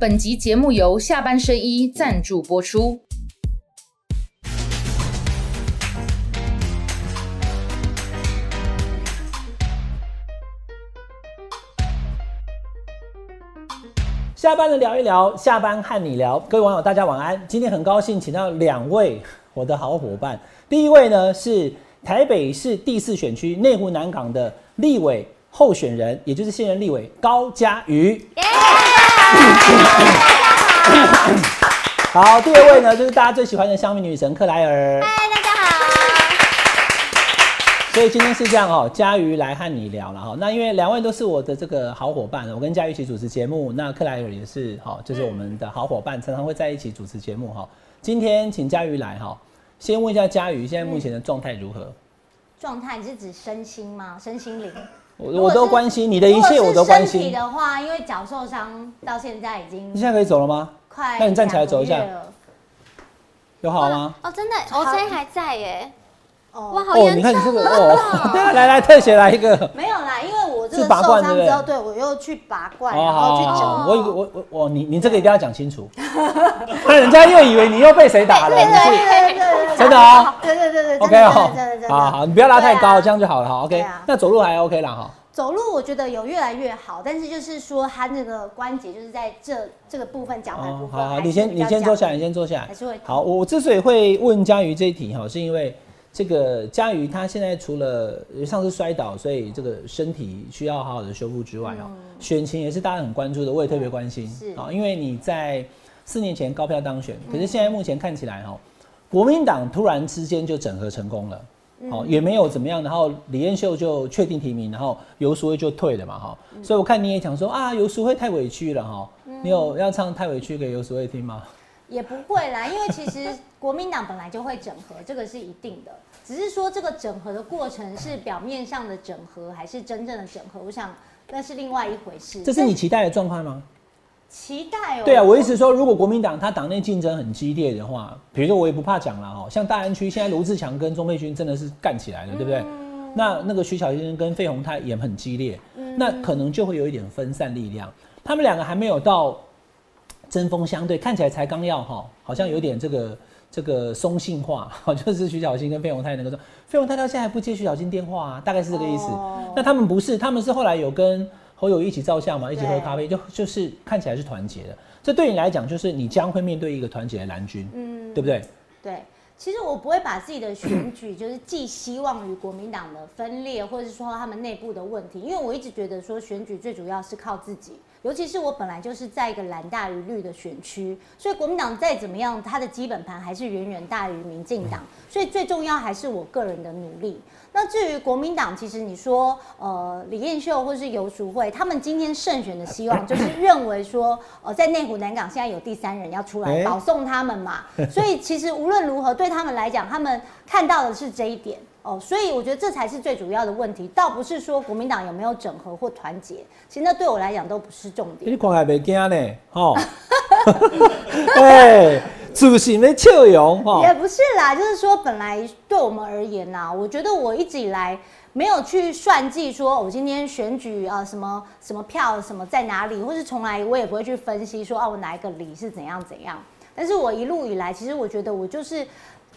本集节目由下半身衣赞助播出。下班了聊一聊，下班和你聊，各位网友大家晚安。今天很高兴请到两位我的好伙伴，第一位呢是台北市第四选区内湖南港的立委候选人，也就是现任立委高嘉瑜。好，第二位呢就是大家最喜欢的香蜜女神克莱尔。嗨，大家好。所以今天是这样哦，佳瑜来和你聊了哈。那因为两位都是我的这个好伙伴，我跟佳瑜一起主持节目，那克莱尔也是哈，就是我们的好伙伴，常常会在一起主持节目哈。今天请佳瑜来哈，先问一下佳瑜现在目前的状态如何？状态你是指身心吗？身心灵？我我都关心你的一切，我都关心。身体的话，因为脚受伤到现在已经，你现在可以走了吗？快，那你站起来走一下，有好吗？哦，真的，我声音还在耶。哦，哇，好严重！你看你这个哦，来来，特写来一个。没有啦，因为我这个受伤之后，对我又去拔罐，然后去整。我我我我，你你这个一定要讲清楚，不然人家又以为你又被谁打了。对对对对，真的啊。对对对对，OK 哦，好好，你不要拉太高，这样就好了哈。OK，那走路还 OK 了哈。走路我觉得有越来越好，但是就是说他那个关节就是在这这个部分脚踝部分。好好，你先你先坐下，你先坐下。还是会。好，我之所以会问佳瑜这一题哈，是因为。这个佳瑜他现在除了上次摔倒，所以这个身体需要好好的修复之外哦，选情也是大家很关注的，我也特别关心啊，因为你在四年前高票当选，可是现在目前看起来哈，国民党突然之间就整合成功了，哦也没有怎么样，然后李彦秀就确定提名，然后游淑慧就退了嘛哈，所以我看你也讲说啊，游淑慧太委屈了哈，你有要唱太委屈给游淑慧听吗？也不会啦，因为其实国民党本来就会整合，这个是一定的。只是说这个整合的过程是表面上的整合，还是真正的整合？我想那是另外一回事。这是你期待的状况吗？期待哦。对啊，我意思说，如果国民党他党内竞争很激烈的话，比如说我也不怕讲了哦，像大安区现在卢志强跟钟佩君真的是干起来了，对不对？那那个徐小新跟费鸿泰也很激烈，那可能就会有一点分散力量。他们两个还没有到。针锋相对，看起来才刚要哈，好像有点这个这个松性化，好 就是徐小新跟费鸿泰那个说，费鸿泰到现在还不接徐小新电话啊，大概是这个意思。那他们不是，他们是后来有跟侯友一起照相嘛，一起喝咖啡，就就是看起来是团结的。这对你来讲，就是你将会面对一个团结的蓝军，嗯，对不对？对，其实我不会把自己的选举就是寄希望于国民党的分裂，或者是说他们内部的问题，因为我一直觉得说选举最主要是靠自己。尤其是我本来就是在一个蓝大于绿的选区，所以国民党再怎么样，它的基本盘还是远远大于民进党，所以最重要还是我个人的努力。那至于国民党，其实你说，呃，李彦秀或是游淑慧，他们今天胜选的希望就是认为说，呃，在内湖南港现在有第三人要出来保送他们嘛，所以其实无论如何对他们来讲，他们看到的是这一点。哦，所以我觉得这才是最主要的问题，倒不是说国民党有没有整合或团结，其实那对我来讲都不是重点。你看还没惊呢，哈，哎，主席没笑容哈，也不是啦，就是说本来对我们而言呐，我觉得我一直以来没有去算计，说我今天选举啊什么什么票什么在哪里，或是从来我也不会去分析说啊我哪一个里是怎样怎样，但是我一路以来，其实我觉得我就是。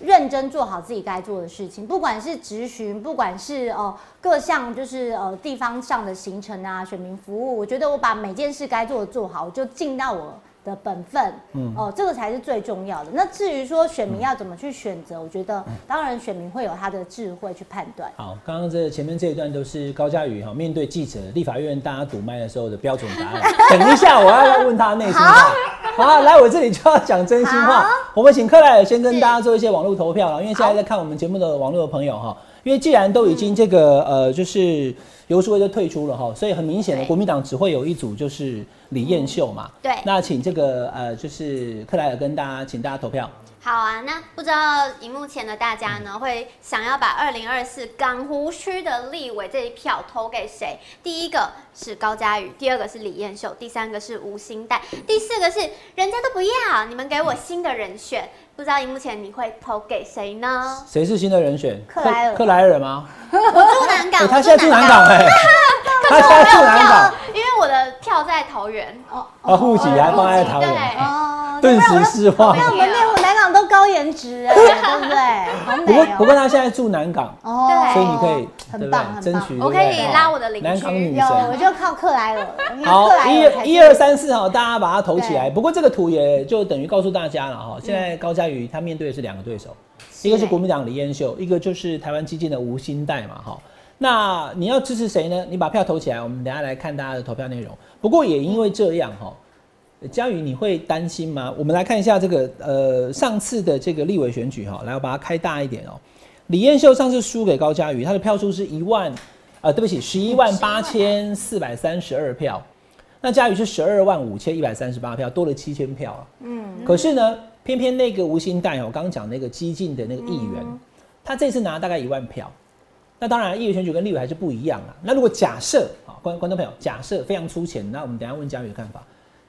认真做好自己该做的事情，不管是执询，不管是呃各项就是呃地方上的行程啊，选民服务，我觉得我把每件事该做的做好，我就尽到我。的本分，嗯，哦，这个才是最重要的。那至于说选民要怎么去选择，我觉得当然选民会有他的智慧去判断。好，刚刚这前面这一段都是高嘉瑜哈面对记者、立法院大家堵麦的时候的标准答案。等一下我要问他内心话。好，来我这里就要讲真心话。我们请克莱尔先跟大家做一些网络投票了，因为现在在看我们节目的网络的朋友哈，因为既然都已经这个呃就是。游淑慧就退出了哈，所以很明显的，国民党只会有一组，就是李彦秀嘛。对，那请这个呃，就是克莱尔跟大家，请大家投票。好啊，那不知道荧幕前的大家呢，会想要把二零二四港湖区的立委这一票投给谁？第一个是高嘉瑜，第二个是李彦秀，第三个是吴兴代，第四个是人家都不要，你们给我新的人选。不知道荧幕前你会投给谁呢？谁是新的人选？克莱尔，克莱尔吗？我住南港，他现在住南港哎。他现在住南港，因为我的票在桃园。哦啊，户籍还放在桃对园，哦，顿时失望。那我们内湖南港都高颜值哎，对不对？好不过美哦。不过他现在住南港，哦对所以你可以很对不对？棒争取我可以对拉我的邻居南港女有，我神。就靠克莱尔。因为好克，莱尔才是一一二三四哈，大家把它投起来。不过这个图也就等于告诉大家了哈，现在高嘉瑜他面对的是两个对手，一个是国民党李彦秀，一个就是台湾激进的吴欣岱嘛哈。那你要支持谁呢？你把票投起来，我们等一下来看大家的投票内容。不过也因为这样哈，嘉宇你会担心吗？我们来看一下这个呃上次的这个立委选举哈，来我把它开大一点哦。李彦秀上次输给高嘉瑜，他的票数是一万，呃，对不起，十一万八千四百三十二票。那嘉瑜是十二万五千一百三十八票，多了七千票啊。嗯，可是呢，偏偏那个吴兴岱哦，我刚刚讲那个激进的那个议员，他这次拿大概一万票。那当然，议员选举跟立委还是不一样啊。那如果假设啊，观观众朋友，假设非常粗浅，那我们等一下问嘉宇的看法。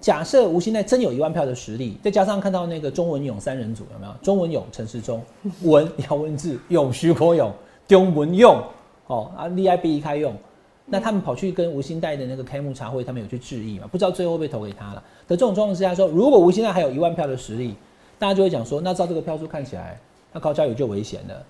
假设吴兴岱真有一万票的实力，再加上看到那个钟文勇三人组有没有？钟文勇、陈时中、文姚文智、勇徐国勇、钟文勇，哦啊，厉害 B 开用。那他们跑去跟吴兴岱的那个开幕茶会，他们有去致意嘛？不知道最后被投给他了。的这种状况之下说，如果吴兴岱还有一万票的实力，大家就会讲说，那照这个票数看起来，那高嘉瑜就危险了。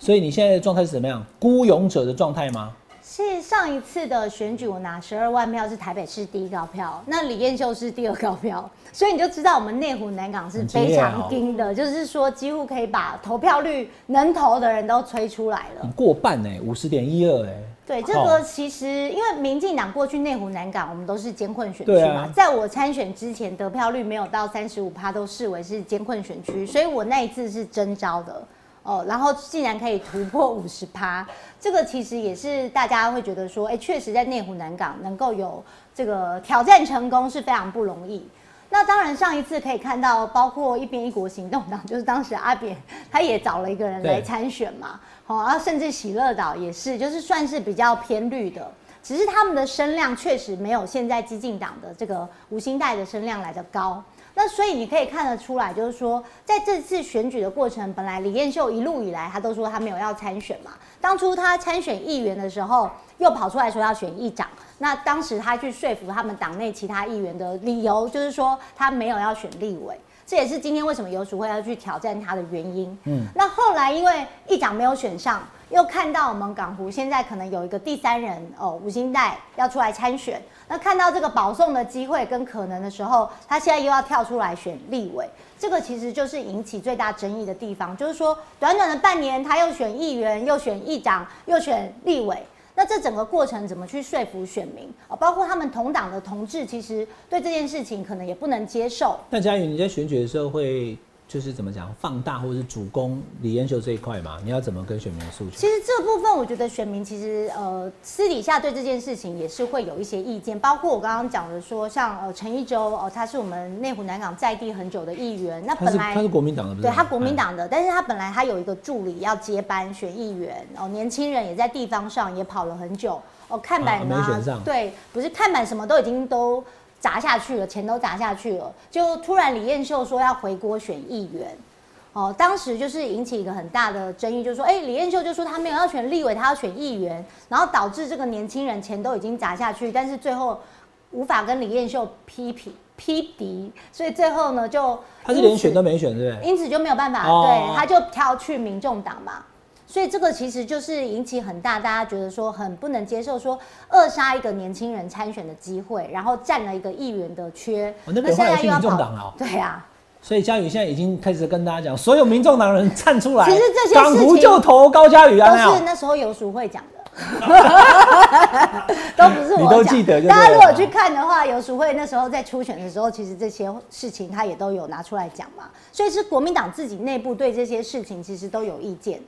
所以你现在的状态是怎么样？孤勇者的状态吗？是上一次的选举，我拿十二万票是台北市第一高票，那李彦秀是第二高票，所以你就知道我们内湖南港是非常盯的，就是说几乎可以把投票率能投的人都吹出来了。过半哎、五十点一二哎。对，这个其实因为民进党过去内湖南港我们都是监困选区嘛，啊在我参选之前得票率没有到三十五趴，都视为是监困选区，所以我那一次是征招的。哦，然后竟然可以突破五十趴，这个其实也是大家会觉得说，哎，确实在内湖南港能够有这个挑战成功是非常不容易。那当然，上一次可以看到，包括一边一国行动党，就是当时阿扁他也找了一个人来对参选嘛，好、啊，甚至喜乐岛也是，就是算是比较偏绿的，只是他们的声量确实没有现在激进党的这个吴兴代的声量来的高。那所以你可以看得出来，就是说，在这次选举的过程，本来李彦秀一路以来他都说他没有要参选嘛。当初他参选议员的时候，又跑出来说要选议长。那当时他去说服他们党内其他议员的理由，就是说他没有要选立委。这也是今天为什么游淑慧要去挑战他的原因。嗯，那后来因为议长没有选上，又看到我们港湖现在可能有一个第三人哦，吴兴岱要出来参选。那看到这个保送的机会跟可能的时候，他现在又要跳出来选立委，这个其实就是引起最大争议的地方，就是说短短的半年，他又选议员，又选议长，又选立委。那这整个过程怎么去说服选民啊？包括他们同党的同志，其实对这件事情可能也不能接受。那嘉宇，你在选举的时候会就是怎么讲放大或者是主攻李彦秀这一块嘛？你要怎么跟选民诉求？其实这部分，我觉得选民其实呃私底下对这件事情也是会有一些意见，包括我刚刚讲的说，像呃陈一舟哦、他是我们内湖南港在地很久的议员，那本来是他是国民党的？对他国民党的，但是他本来他有一个助理要接班选议员，哦，年轻人也在地方上也跑了很久，哦，看板啊没选上对，不是看板什么都已经都砸下去了，钱都砸下去了，就突然李彦秀说要回国选议员。哦，当时就是引起一个很大的争议，就是说，哎、李彦秀就说他没有要选立委，他要选议员，然后导致这个年轻人钱都已经砸下去，但是最后无法跟李彦秀批评 批敌，所以最后呢就他是连选都没选，对不对？因此就没有办法，哦对，他就挑去民众党嘛。所以这个其实就是引起很大，大家觉得说很不能接受，说扼杀一个年轻人参选的机会，然后占了一个议员的缺。哦那北化有去民众跑党了哦对啊，所以嘉宇现在已经开始跟大家讲，所有民众党人站出来，其实这些港湖就投高嘉宇啊，都是那时候游淑慧讲的。都不是我讲，你都记得大家如果去看的话，游淑慧那时候在初选的时候，其实这些事情他也都有拿出来讲嘛，所以是国民党自己内部对这些事情其实都有意见。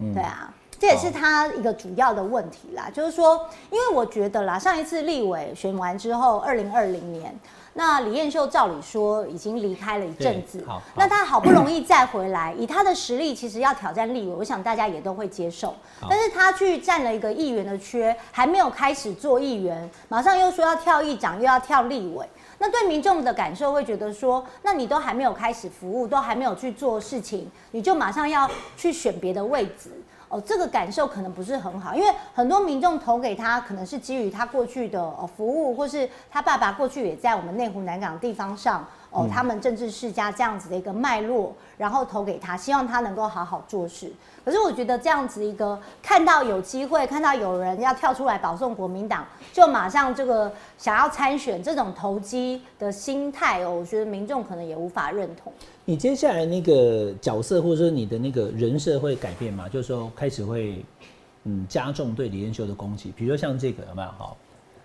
嗯对啊，这也是他一个主要的问题啦，就是说，因为我觉得啦，上一次立委选完之后，二零二零年，那李彦秀照理说已经离开了一阵子那他好不容易再回来，以他的实力，其实要挑战立委，我想大家也都会接受。但是他去占了一个议员的缺，还没有开始做议员，马上又说要跳议长，又要跳立委。那对民众的感受会觉得说，那你都还没有开始服务，都还没有去做事情，你就马上要去选别的位置。哦，这个感受可能不是很好，因为很多民众投给他，可能是基于他过去的呃服务，或是他爸爸过去也在我们内湖南港地方上哦，他们政治世家这样子的一个脉络，然后投给他，希望他能够好好做事。可是我觉得这样子一个看到有机会，看到有人要跳出来保送国民党，就马上这个想要参选，这种投机的心态哦，我觉得民众可能也无法认同。你接下来那个角色，或者说你的那个人设会改变吗？就是说开始会嗯加重对李彦秀的攻击，比如说像这个有没有好？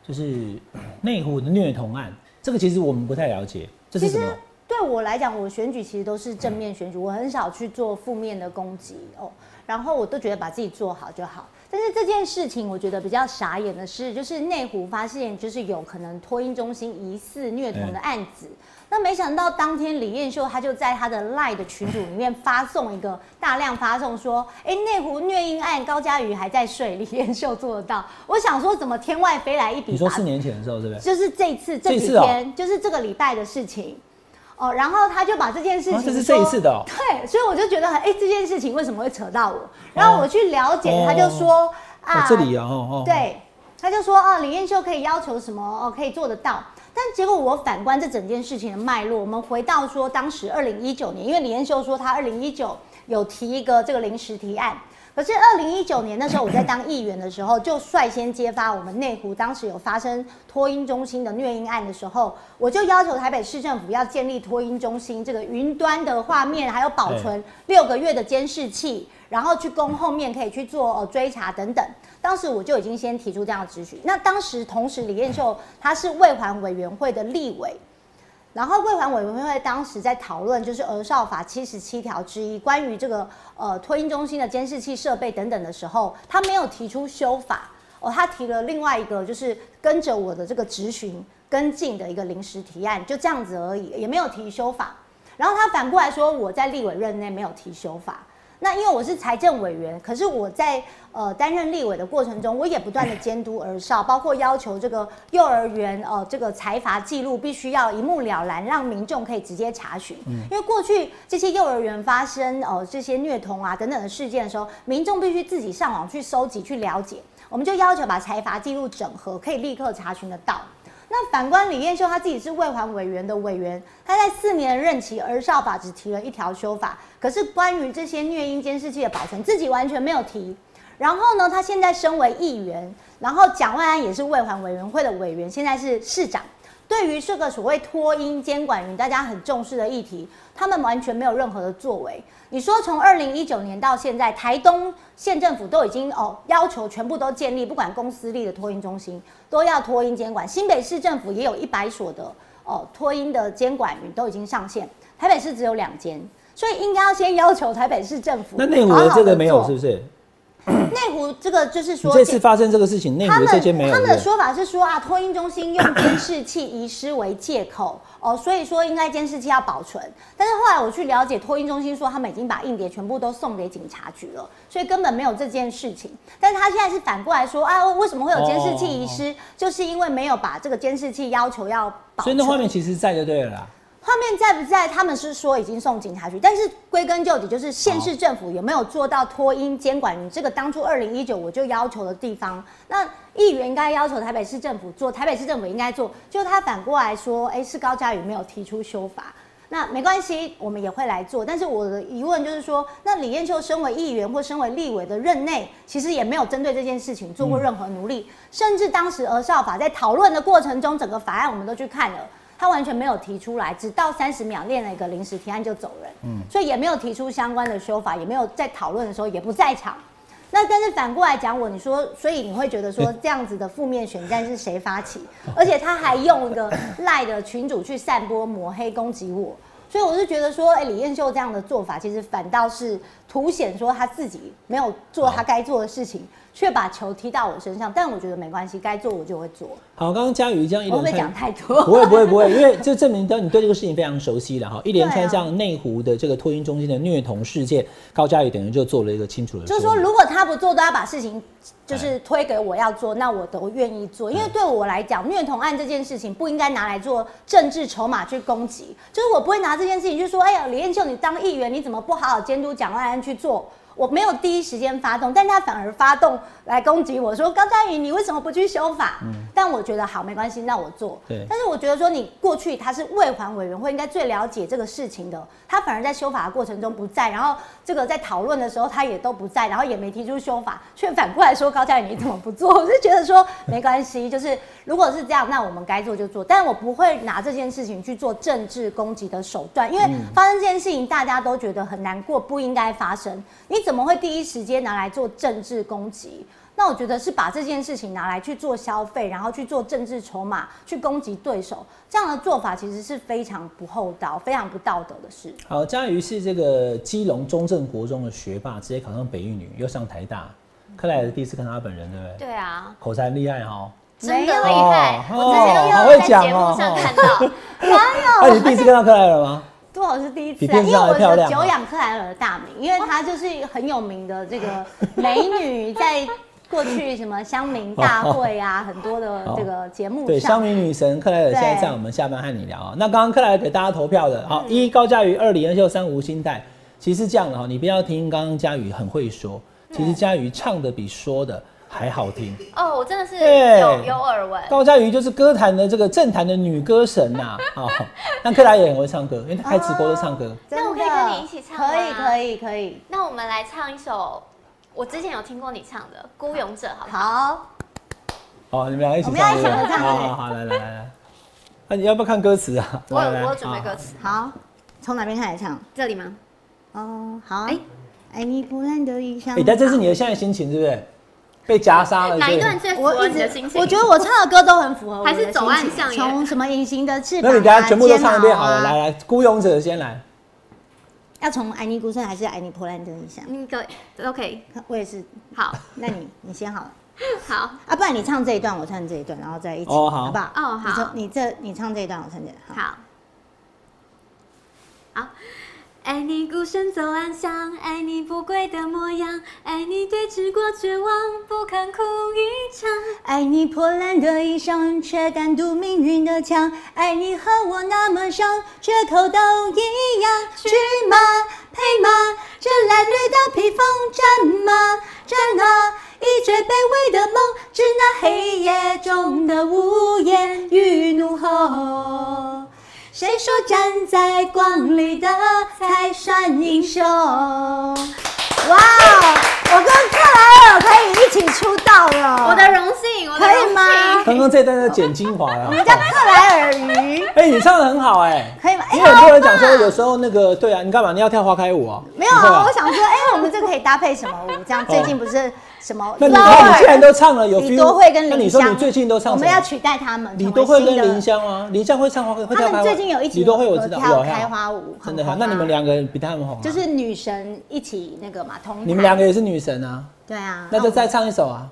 就是内湖的虐童案，这个其实我们不太了解，这是什么？对我来讲，我选举其实都是正面选举，我很少去做负面的攻击哦。然后我都觉得把自己做好就好。但是这件事情，我觉得比较傻眼的是，就是内湖发现就是有可能托婴中心疑似虐童的案子。那没想到当天李彦秀他就在他的 LINE 的群组里面 发送一个大量发送说，哎，内湖虐婴案高嘉瑜还在睡，李彦秀做得到。我想说，怎么天外飞来一笔？你说四年前的时候，对不对？就是这次这几天，就是这个礼拜的事情。哦，然后他就把这件事情，这是这一次的，对，所以我就觉得很，哎，这件事情为什么会扯到我？然后我去了解，他就说啊，这里啊，哦，对，他就说啊，李彦秀可以要求什么，哦，可以做得到。但结果我反观这整件事情的脉络，我们回到说，当时二零一九年，因为李彦秀说他二零一九有提一个这个临时提案。可是二零一九年那时候，我在当议员的时候，就率先揭发我们内湖当时有发生托婴中心的虐婴案的时候，我就要求台北市政府要建立托婴中心这个云端的画面，还有保存六个月的监视器，然后去供后面可以去做追查等等。当时我就已经先提出这样的咨询。那当时同时李彦秀他是卫环委员会的立委。然后，卫环委员会当时在讨论，就是《儿少法》七十七条之一，关于这个呃托婴中心的监视器设备等等的时候，他没有提出修法哦，他提了另外一个，就是跟着我的这个质询跟进的一个临时提案，就这样子而已，也没有提修法。然后他反过来说，我在立委任内没有提修法。那因为我是财政委员，可是我在呃担任立委的过程中，我也不断的监督而少，包括要求这个幼儿园呃这个财阀记录必须要一目了然，让民众可以直接查询。因为过去这些幼儿园发生呃这些虐童啊等等的事件的时候，民众必须自己上网去搜集去了解，我们就要求把财阀记录整合，可以立刻查询得到。那反观李彦秀，他自己是卫环委员的委员，他在四年任期，而少法只提了一条修法，可是关于这些虐婴监视器的保存，自己完全没有提。然后呢，他现在身为议员，然后蒋万安也是卫环委员会的委员，现在是市长。对于这个所谓脱音监管云，大家很重视的议题，他们完全没有任何的作为。你说从二零一九年到现在，台东县政府都已经哦要求全部都建立，不管公私立的托婴中心都要脱音监管。新北市政府也有一百所的哦托婴的监管云都已经上线，台北市只有两间，所以应该要先要求台北市政府。那内湖的这个没有是不是？内湖这个就是说，这次发生这个事情，内湖这间没有。他们的说法是说啊，托婴中心用 监视器遗失为借口哦，所以说应该监视器要保存。但是后来我去了解，托婴中心说他们已经把硬碟全部都送给警察局了，所以根本没有这件事情。但是他现在是反过来说啊，为什么会有监视器遗失？就是因为没有把这个监视器要求要保存。所以那画面其实在就对了。画面在不在？他们是说已经送警察局，但是归根究底就是县市政府有没有做到脱因监管？你这个当初二零一九我就要求的地方，那议员应该要求台北市政府做，台北市政府应该做。就他反过来说，哎，是高嘉宇没有提出修法，那没关系，我们也会来做。但是我的疑问就是说，那李彦秀身为议员或身为立委的任内，其实也没有针对这件事情做过任何努力，甚至当时儿少法在讨论的过程中，整个法案我们都去看了。他完全没有提出来，只到三十秒练了一个临时提案就走人，嗯，所以也没有提出相关的修法，也没有在讨论的时候也不在场。那但是反过来讲我，你说，所以你会觉得说 这样子的负面选战是谁发起？而且他还用一个赖的群主去散播抹黑攻击我，所以我是觉得说，哎，李彦秀这样的做法，其实反倒是凸显说他自己没有做他该做的事情。却把球踢到我身上，但我觉得没关系，该做我就会做。好，刚刚佳宇这样一连串讲太多，不会不会不会，因为这证明到你对这个事情非常熟悉了哈。一连串像内湖的这个托运中心的虐童事件，高佳宇等于就做了一个清楚的。就是说，如果他不做，都要把事情就是推给我要做，那我都愿意做。因为对我来讲，虐童案这件事情不应该拿来做政治筹码去攻击。就是我不会拿这件事情去说，哎呀，李彦秀，你当议员，你怎么不好好监督蒋万安去做？我没有第一时间发动，但他反而发动来攻击我说高嘉瑜，你为什么不去修法？但我觉得好没关系，那我做。对但是我觉得说你过去他是卫环委员会应该最了解这个事情的，他反而在修法的过程中不在，然后这个在讨论的时候他也都不在，然后也没提出修法，却反过来说高嘉瑜你怎么不做？我就觉得说没关系，就是如果是这样，那我们该做就做，但我不会拿这件事情去做政治攻击的手段，因为发生这件事情大家都觉得很难过，不应该发生，你怎么会第一时间拿来做政治攻击？那我觉得是把这件事情拿来去做消费，然后去做政治筹码，去攻击对手，这样的做法其实是非常不厚道、非常不道德的事。好，佳瑜是这个基隆中正国中的学霸，直接考上北一女，又上台大。克莱尔第一次看到他本人，对不对？对啊，口才很厉害哈。真的厉害，哦我之前在节讲哦目上看到。那你第一次看到克莱尔吗？多少是第一次啊？比电视因为我是久仰克莱尔的大名，因为她就是很有名的这个 美女，在过去什么乡民大会啊，很多的这个节目对，乡上。民女神克莱尔现在在我们下班和你聊啊。那刚刚克莱尔给大家投票的，好，一高佳瑜，二李恩秀，三吴心代。其实这样的哈，你不要听刚刚佳瑜很会说，其实佳瑜唱的比说的还好听。哦，我真的是有有耳闻。高佳瑜就是歌坛的这个政坛的女歌神呐、哦，那克莱也很会唱歌，因为她开直播都唱歌。真的那我可以跟你一起唱吗可以，可以，可以。那我们来唱一首，我之前有听过你唱的《孤勇者》，好不好？好，哦，你们俩一起我们一起唱好好好，来来来来。那你要不要看歌词啊？我有我有准备歌词，好，从哪边开始唱？这里吗？哦，好啊。哎爱你不染的衣裳。哎，但这是你的现在心情，对不对？被夹杀了，哪一段最符合我一直你的心情？我觉得我唱的歌都很符合我的还是走岸心情上也从什么隐形的翅膀、啊，那你等下全部都唱一遍好了，来来，孤勇者先来。要从爱你孤身还是爱你破烂的一下？嗯，可以都可以。我也是。好，那你你先好了 好，啊，不然你唱这一段，我唱这一段，然后再一起，哦好好不好？哦好你这你这你唱这一段，我唱这一段。好。好。好，爱你孤身走暗巷，爱你不跪的模样，爱你对峙过绝望，不肯哭一场。爱你破烂的衣裳，却敢堵命运的枪。爱你和我那么像，缺口都一样。去马配马，这褴褛的披风，战马战啊！一追卑微的梦，致那黑夜中的呜咽与怒吼。谁说站在光里的才算英雄？哇，我跟克莱尔可以一起出道了，我的荣幸，我的可以荣吗幸。刚刚这段在剪精华了我。们叫克莱尔鱼，哎，你唱的很好哎，可以吗？哎因为很多人讲说，有时候那个对啊，你干嘛？你要跳花开舞啊？没有啊，我想说，哎，我们这个可以搭配什么舞？这样最近不是什么？那你看，你既然都唱了，有李 feel，多会跟那林香，你说你最近都唱什么？我们要取代他们。李多会跟林香吗？林香会唱花，会跳开花。他们最近有一起李多惠我知道有开花舞，真的好。那你们两个比他们红啊。就是女神一起那个嘛，同你们两个也是女神啊，对啊。那就再唱一首啊。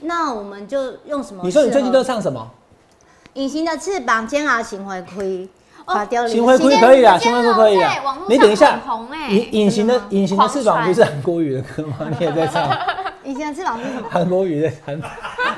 那我们就用什么？你说你最近都唱什么？隐形的翅膀，煎熬行回亏，行回亏归可以啦，之前行回归可以啦在网络。你等一下很红欸，隐隐形的隐形的翅膀不是很国语的歌吗？你也在唱隐形的翅膀是什么？韩国语的韩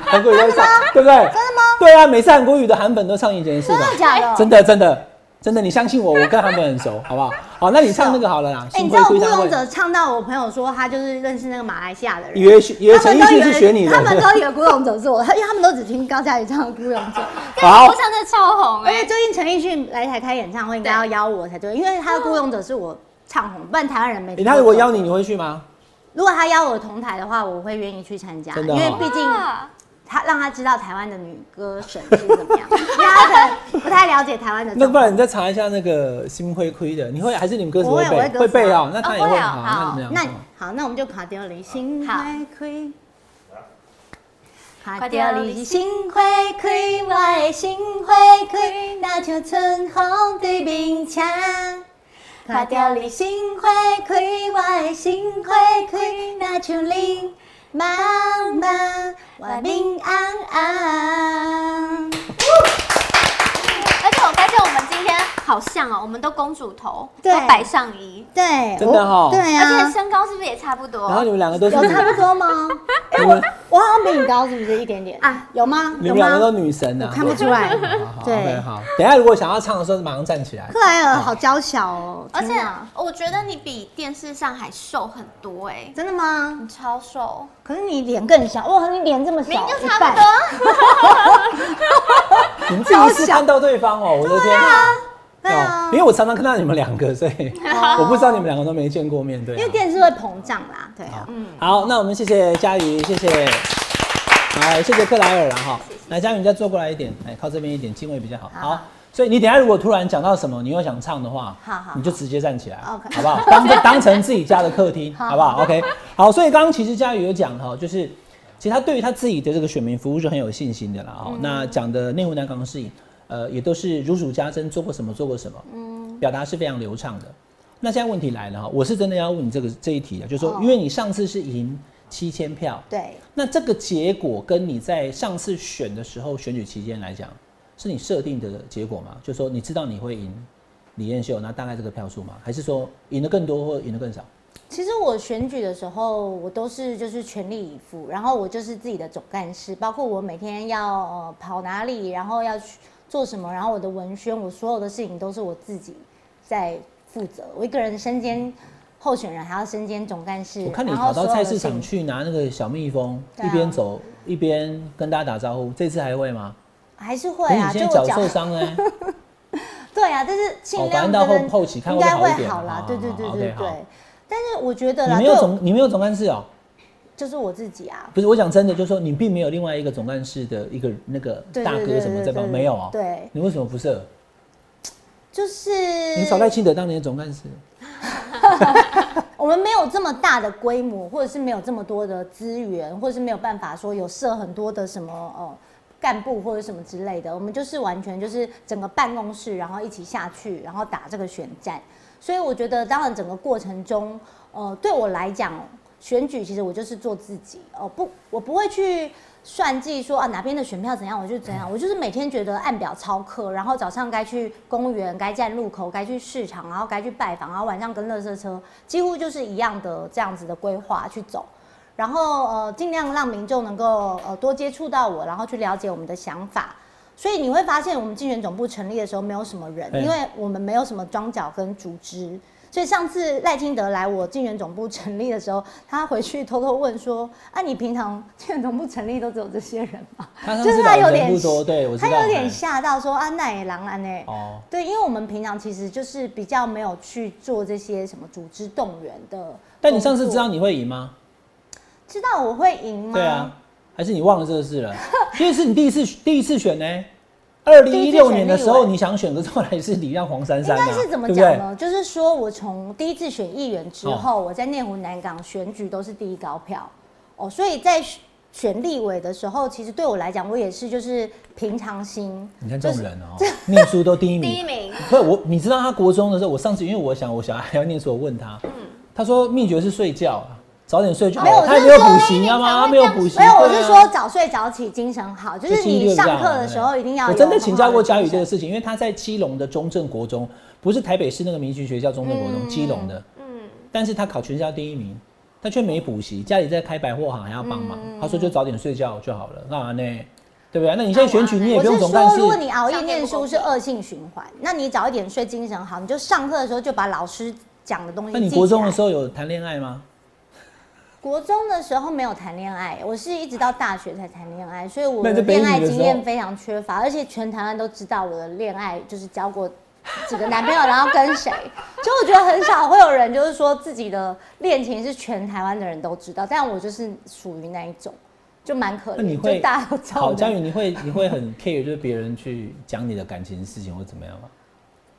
韩国语在唱，对不对？真的吗？对啊，每次韩国语的韩本都唱以前的翅真的，假的？真的真的真的，你相信我，我跟韩本很熟，好不好？好，那你唱那个好了啦。哎、你知道《孤。勇者》唱到我朋友说他就是认识那个马来西亚的人，以为学以为陈奕迅他们都以为是学你的，他们都以为《孤勇者》是我，因为他们都只听高佳宇唱的《孤勇者》。好我，唱的超红哎、而且最近陈奕迅来台开演唱会，应该要邀我才对，因为他的《孤勇者》是我唱红，不然台湾人没听诶过。他如果邀你，你会去吗？如果他邀我同台的话，我会愿意去参加，因为毕竟啊。他让他知道台湾的女歌神是怎么样，因为他可能不太了解台湾的。那不然你再查一下那个心灰灰的，你会还是你们歌词我会背？我会背啊哦，那他也哦会好，那那好好，那我们就卡掉你心好会亏，卡快掉点你心会亏，我的心会亏，那就春风对冰墙。看掉你心会亏，我的心会亏，那就林妈妈，我明暗暗。而且我发现我们今天好好像哦，我们都公主头，对都白上衣，对，真的哦我对而且啊，身高是不是也差不多？然后你们两个都是有差不多吗？你们我好像比你高，是不是一点点啊啊？有吗？你有们两个都吗？女神啊，看不出来。好好对好，等一下如果想要唱的时候，马上站起来。克莱尔好娇小哦，而且我觉得你比电视上还瘦很多哎，真的吗？你超瘦，可是你脸更小，哇，你脸这么小，明明就差不多。你们第一次看到对方哦，我的天啊！对啊因为我常常看到你们两个，所以我不知道你们两个都没见过面对啊。因为电视会膨胀啦，对啊。好，那我们谢谢佳瑜，谢谢，好，谢谢克莱尔了哈。来，佳瑜，你再坐过来一点，哎，靠这边一点，敬位比较好。好好，所以你等下如果突然讲到什么，你又想唱的话，好好你就直接站起来好不好？当 当成自己家的客厅，好好不好？OK，好，所以刚刚其实佳瑜有讲哈，就是其实他对于他自己的这个选民服务是很有信心的啦。哦，嗯那讲的内湖南港市影，呃，也都是如数家珍，做过什么做过什么，嗯，表达是非常流畅的。那现在问题来了哈，我是真的要问你这个这一题啊，就是说，哦因为你上次是赢七千票，对，那这个结果跟你在上次选的时候选举期间来讲，是你设定的结果吗？就是说你知道你会赢李彦秀，那大概这个票数吗？还是说赢得更多或赢得更少？其实我选举的时候，我都是就是全力以赴，然后我就是自己的总干事，包括我每天要呃跑哪里，然后要去做什么，然后我的文宣，我所有的事情都是我自己在负责。我一个人身兼候选人，还要身兼总干事。我看你跑到菜市场去拿那个小蜜蜂，啊一边走一边跟大家打招呼，这次还会吗？还是会啊，就脚受伤呢，对啊，但是尽哦反量正到后后期看应该会好啦好。对对对对对。但是我觉得你没有总你没有总干事哦、就是我自己啊，不是，我讲真的，就是说你并没有另外一个总干事的一个那个大哥什么在帮，没有啊、对，你为什么不设？就是你找赖清德当年的总干事。我们没有这么大的规模，或者是没有这么多的资源，或者是没有办法说有设很多的什么呃干部或者什么之类的。我们就是完全就是整个办公室，然后一起下去，然后打这个选战。所以我觉得，当然整个过程中，呃，对我来讲，选举其实我就是做自己哦、不，我不会去算计说啊哪边的选票怎样，我就怎样。我就是每天觉得按表操课，然后早上该去公园，该站路口，该去市场，然后该去拜访，然后晚上跟垃圾车，几乎就是一样的这样子的规划去走。然后呃，尽量让民众能够呃多接触到我，然后去了解我们的想法。所以你会发现，我们竞选总部成立的时候没有什么人，因为我们没有什么庄脚跟组织。所以上次赖清德来我竞选总部成立的时候，他回去偷偷问说：“啊，你平常竞选总部成立都只有这些人吗？”他就是他有点。他有点哎吓到说：“啊，那也狼安呢？”哦，对，因为我们平常其实就是比较没有去做这些什么组织动员的。但你上次知道你会赢吗？知道我会赢吗？对啊，，还是你忘了这个事了？因为是你第一次第一次选呢。二零一六年的时候，你想选，可是后来是礼让黄珊珊啊，该是怎么？讲呢？就是说我从第一次选议员之后，我在内湖南港选举都是第一高票哦，所以在选选立委的时候，其实对我来讲，我也是就是平常心。你看这种人哦，念书都第一名。第一名，不，我你知道他国中的时候，我上次因为我想我小孩要念书，我问他，他说秘诀是睡觉啊，早点睡就好没有。他也没有补习，你知道吗？他没有补习。没有，我是说早睡早起，精神好，就是你上课的时候一定要我真的请教过佳宇这个事情，因为他在基隆的中正国中，不是台北市那个民族学校中正国中，嗯基隆的，嗯，但是他考全校第一名，他却没补习，家里在开百货行还要帮忙。他说就早点睡觉就好了，干嘛呢？对不对？那你现在选举你也不用总干说，如果，你熬夜念书是恶性循环，那你早一点睡，精神好，你就上课的时候就把老师讲的东西。那你国中的时，候有谈恋爱吗？国中的时候没有谈恋爱，我是一直到大学才谈恋爱，所以我的恋爱经验非常缺乏，而且全台湾都知道我的恋爱就是交过几个男朋友，然后跟谁，就我觉得很少会有人就是说自己的恋情是全台湾的人都知道，但我就是属于那一种，就蛮可怜，那你会就大家都知道好，佳宇，你会你会很 care 就是别人去讲你的感情事情或怎么样吗？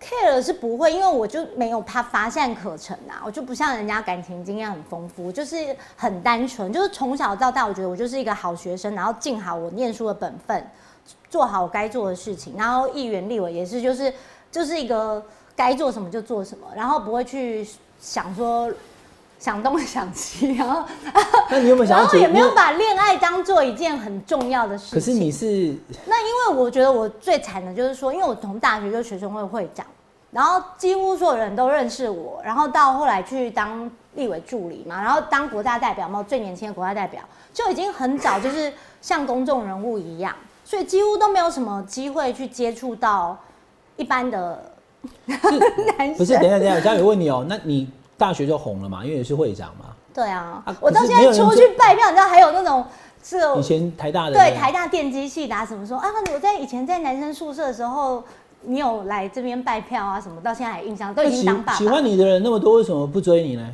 Care 是不会，因为我就没有怕乏善可陈啊，我就不像人家感情经验很丰富，就是很单纯，就是从小到大，我觉得我就是一个好学生，然后尽好我念书的本分，做好我该做的事情，然后议员立委也是，就是就是一个该做什么就做什么，然后不会去想说想东想西，然后那你有没有想然后也没有把恋爱当做一件很重要的事情。可是你是那因为我觉得我最惨的就是说，因为我从大学就学生会会长，然后几乎所有人都认识我，然后到后来去当立委助理嘛，然后当国大代表嘛，最年轻的国大代表就已经很早就是像公众人物一样，所以几乎都没有什么机会去接触到一般的 男不是？等生。一下，等一下，嘉宇问你哦、那你大学就红了嘛？因为你是会长嘛。对啊啊，我到现在出去拜票，你知道还有那种这以前台大的对台大电机系的啊，什么说啊，我在以前在男生宿舍的时候，你有来这边拜票啊，什么到现在还印象，都已经当爸爸。喜欢你的人那么多，为什么不追你呢？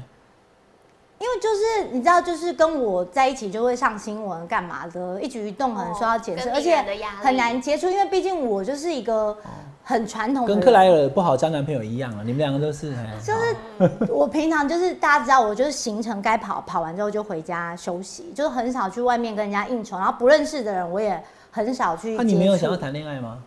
因为就是你知道，就是跟我在一起就会上新闻干嘛的，一举一动可能受到检视，哦而且很难接触，因为毕竟我就是一个很传统的。跟克莱尔不好交男朋友一样啊，你们两个都是。哎就是 我平常就是大家知道，我就是行程该跑跑完之后就回家休息，就是很少去外面跟人家应酬，然后不认识的人我也很少去。那、你没有想要谈恋爱吗？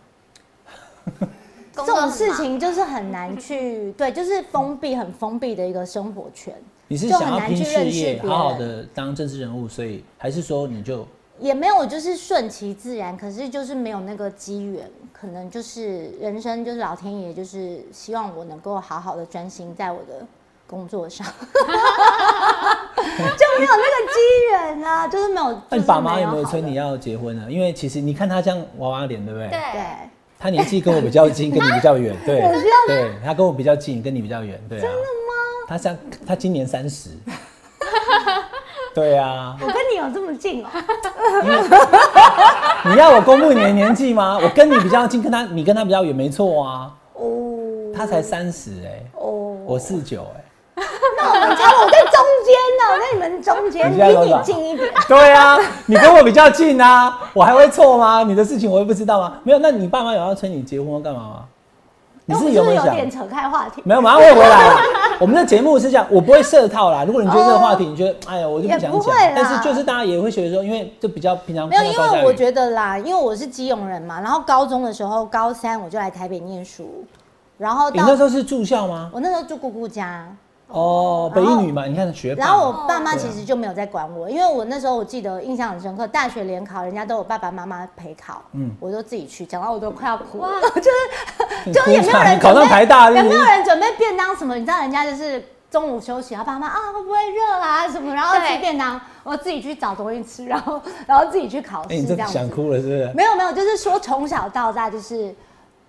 这种事情就是很难去，对，就是封闭很封闭的一个生活圈，你是想要拼事去认识业，好好的当政治人物，所以还是说你就也没有就是顺其自然，可是就是没有那个机缘，可能就是人生就是老天爷就是希望我能够好好的专心在我的工作上，就没有那个机缘啊，就是没有。那你就是爸妈有没有催你？要结婚呢？因为其实你看他这样娃娃脸，对不对？对对，他年纪跟我比较近，跟你比较远，对 对，他跟我比较近，跟你比较远，对啊。真的吗？他像他今年三十，对啊。我跟你有这么近哦、你要我公布你的年纪吗？我跟你比较近，跟他你跟他比较远，没错啊。哦他才三十哎，哦，我四九哎。那我们差我在中间呢，我 在你们中间，离你近一点。对啊，你跟我比较近啊，我还会错吗？你的事情我会不知道吗？没有，那你爸妈有要催你结婚或干嘛吗？你那我自己有没有想？是不是有点扯开话题？没有，马上会回来了。我们的节目是这样，我不会设套啦。如果你觉得这个话题，你觉得哎呀，我就不想讲但是就是大家也会觉得说，因为就比较平常没有，因为我觉得啦，因为我是基隆人嘛，然后高中的时候，高三我就来台北念书，然后你那时候是住校吗？我那时候住姑姑家，哦，北一女嘛，你看学霸。然后我爸妈其实就没有在管我，因为我那时候我记得印象很深刻，大学联考人家都有爸爸妈妈陪考，嗯我都自己去，讲到我都快要哭了，就是就是也没有人考上准备台大，也没有？人准备便当什么，你知道人家就是中午休息，然后爸妈啊会不会热啊什么，然后对吃便当，我自己去找东西吃，然后然后自己去考哎，你这试这样子。想哭了是不是？没有没有，就是说从小到大就是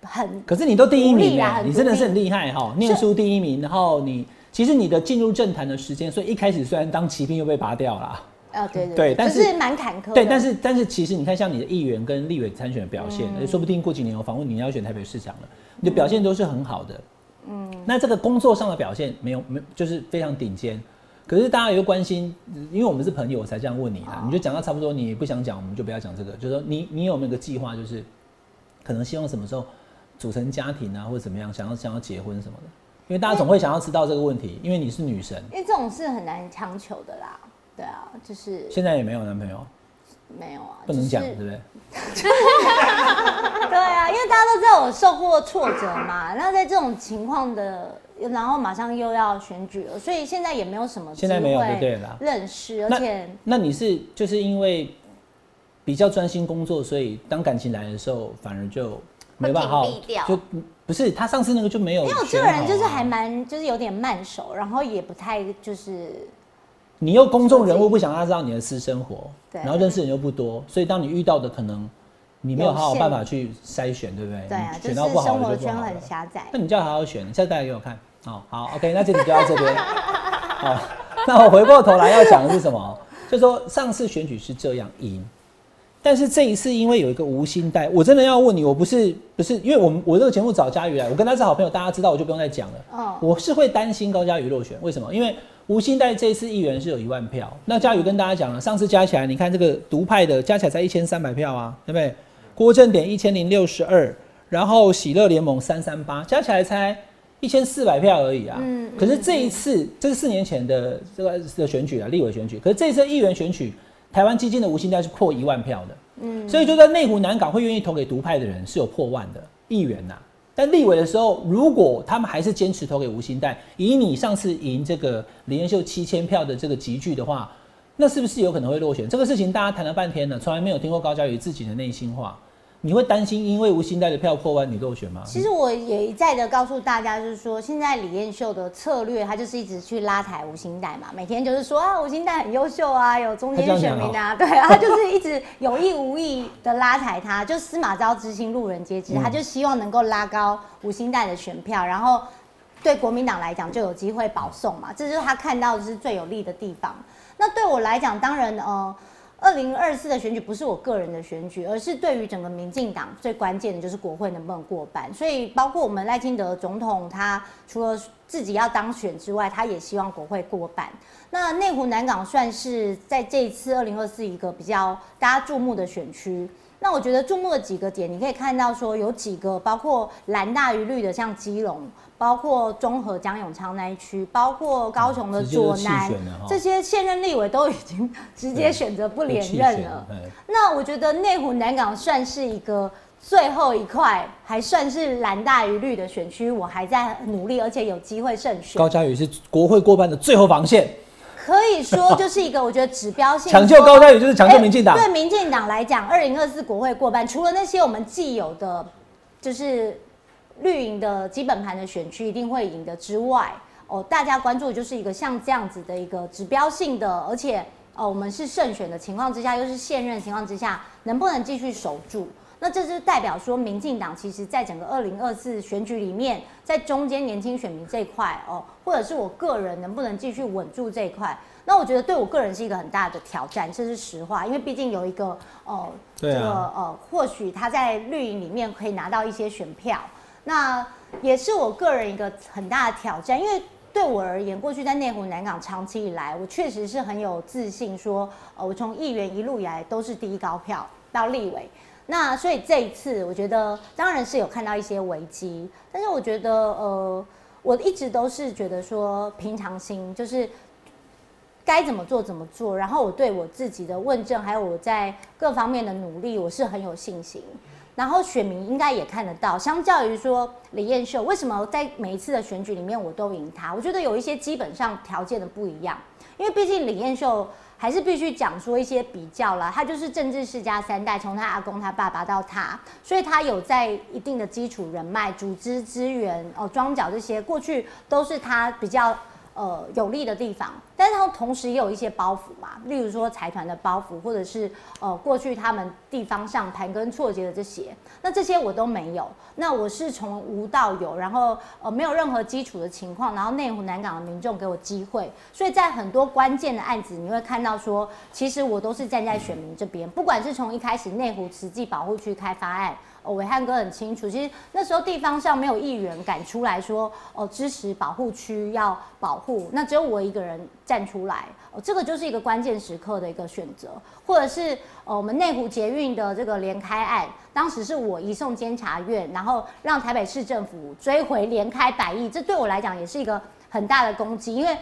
很可是你都第一名你真的是很厉害哈，念书第一名，然后你其实你的进入政坛的时间，所以一开始虽然当骑兵又被拔掉了。呃对对对但是是蛮坎坷的。对，但是但是其实你看，像你的议员跟立委参选的表现，说不定过几年我访问你，要选台北市长了，你的表现都是很好的。嗯，那这个工作上的表现没有没就是非常顶尖。可是大家也会关心，因为我们是朋友，我才这样问你啦。你就讲到差不多，你不想讲，我们就不要讲这个。就是说你你有没有个计划，就是可能希望什么时候组成家庭啊，或者怎么样，想要想要结婚什么的？因为大家总会想要知道这个问题，因为你是女神，因为这种事很难强求的啦。对啊，就是现在也没有男朋友，没有啊，不能讲，就是对不对？对啊，因为大家都知道我受过挫折嘛，那在这种情况的，然后马上又要选举了，所以现在也没有什么现在没有就对了认识，而且那你是就是因为比较专心工作，所以当感情来的时候，反而就没办法就不是他上次那个就没有、因为我这个人就是还，蛮就是有点慢熟，然后也不太就是你又公众人物，不想让他知道你的私生活，对然后认识人又不多，所以当你遇到的可能你没有好好办法去筛选，对不对？对啊，就是选到不好的生活圈就不好了很狭窄那。你就要好好选，你下次带来给我看。哦，好，OK，那这里就到这边。好，那我回过头来要讲的是什么？就说上次选举是这样赢，但是这一次因为有一个无心带，我真的要问你，我不是不是，因为我们我这个节目找佳瑜来，我跟他是好朋友，大家知道我就不用再讲了。嗯我是会担心高嘉瑜落选，为什么？因为吴欣代这一次议员是有一万票，那嘉瑜跟大家讲了，上次加起来，你看这个独派的加起来才一千三百票啊，对不对？郭正典一千零六十二，然后喜乐联盟三三八，加起来才一千四百票而已啊。嗯可是这一次，这是四年前的这个的选举啊，立委选举，可是这一次议员选举，台湾基金的吴欣代是破一万票的。嗯，所以就在内湖南港会愿意投给独派的人是有破万的议员呐、但立委的时候，如果他们还是坚持投给吴欣代，以你上次赢这个李彦秀七千票的这个集聚的话，那是不是有可能会落选？这个事情大家谈了半天了，从来没有听过高嘉瑜自己的内心话。你会担心因为吴欣代的票破万你落选吗？其实我也一再的告诉大家，就是说现在李彦秀的策略，他就是一直去拉抬吴欣代嘛，每天就是说啊，吴欣代很优秀啊，有中间选民啊，对啊，他 就是一直有意无意的拉抬他，就司马昭之心，路人皆知，他就希望能够拉高吴欣代的选票，然后对国民党来讲就有机会保送嘛，这就是他看到的是最有利的地方。那对我来讲，当然呃。二零二四的选举不是我个人的选举，而是对于整个民进党最关键的就是国会能不能过半。所以，包括我们赖清德总统，他除了自己要当选之外，他也希望国会过半。那内湖南港算是在这一次二零二四一个比较大家注目的选区。那我觉得注目的几个点，你可以看到说有几个，包括蓝大于绿的，像基隆。包括中和江永昌那一区，包括高雄的左南，这些现任立委都已经直接选择不连任了。那我觉得内湖南港算是一个最后一块，还算是蓝大于绿的选区，我还在努力，而且有机会胜选。高嘉宇是国会过半的最后防线，可以说就是一个我觉得指标性。抢救高嘉宇就是抢救民进党。对民进党来讲，二零二四国会过半，除了那些我们既有的，就是。绿营的基本盘的选区一定会赢的之外，哦，大家关注的就是一个像这样子的一个指标性的，而且哦，我们是胜选的情况之下，又是现任情况之下，能不能继续守住？那这就代表说，民进党其实在整个二零二四选举里面，在中间年轻选民这一块哦，或者是我个人能不能继续稳住这一块？那我觉得对我个人是一个很大的挑战，这是实话，因为毕竟有一个哦，这个呃，或许他在绿营里面可以拿到一些选票。那也是我个人一个很大的挑战，因为对我而言，过去在内湖南港长期以来，我确实是很有自信，说，呃，我从议员一路以来都是第一高票到立委。那所以这一次，我觉得当然是有看到一些危机，但是我觉得，呃，我一直都是觉得说平常心，就是该怎么做怎么做。然后我对我自己的问政，还有我在各方面的努力，我是很有信心。然后选民应该也看得到，相较于说李彦秀，为什么在每一次的选举里面我都赢他？我觉得有一些基本上条件的不一样，因为毕竟李彦秀还是必须讲说一些比较啦，他就是政治世家三代，从他阿公、他爸爸到他，所以他有在一定的基础人脉、组织资源、哦庄脚这些，过去都是他比较。呃，有利的地方，但是它同时也有一些包袱嘛，例如说财团的包袱，或者是呃过去他们地方上盘根错节的这些，那这些我都没有。那我是从无到有，然后呃没有任何基础的情况，然后内湖南港的民众给我机会，所以在很多关键的案子，你会看到说，其实我都是站在选民这边，不管是从一开始内湖慈济保护区开发案。哦，伟汉哥很清楚，其实那时候地方上没有议员敢出来说哦支持保护区要保护，那只有我一个人站出来，哦，这个就是一个关键时刻的一个选择，或者是呃我们内湖捷运的这个连开案，当时是我移送监察院，然后让台北市政府追回连开百亿，这对我来讲也是一个很大的攻击，因为。